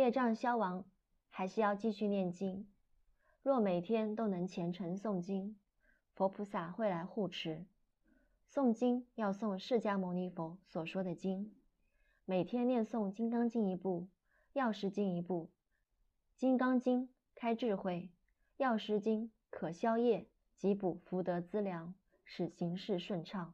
业障消亡，还是要继续念经。若每天都能虔诚诵经，佛菩萨会来护持。诵经要诵释迦牟尼佛所说的经，每天念诵《金刚经》一部，《药师经》一部，《金刚经》开智慧，《药师经》可消业，及补福德资粮，使行事顺畅。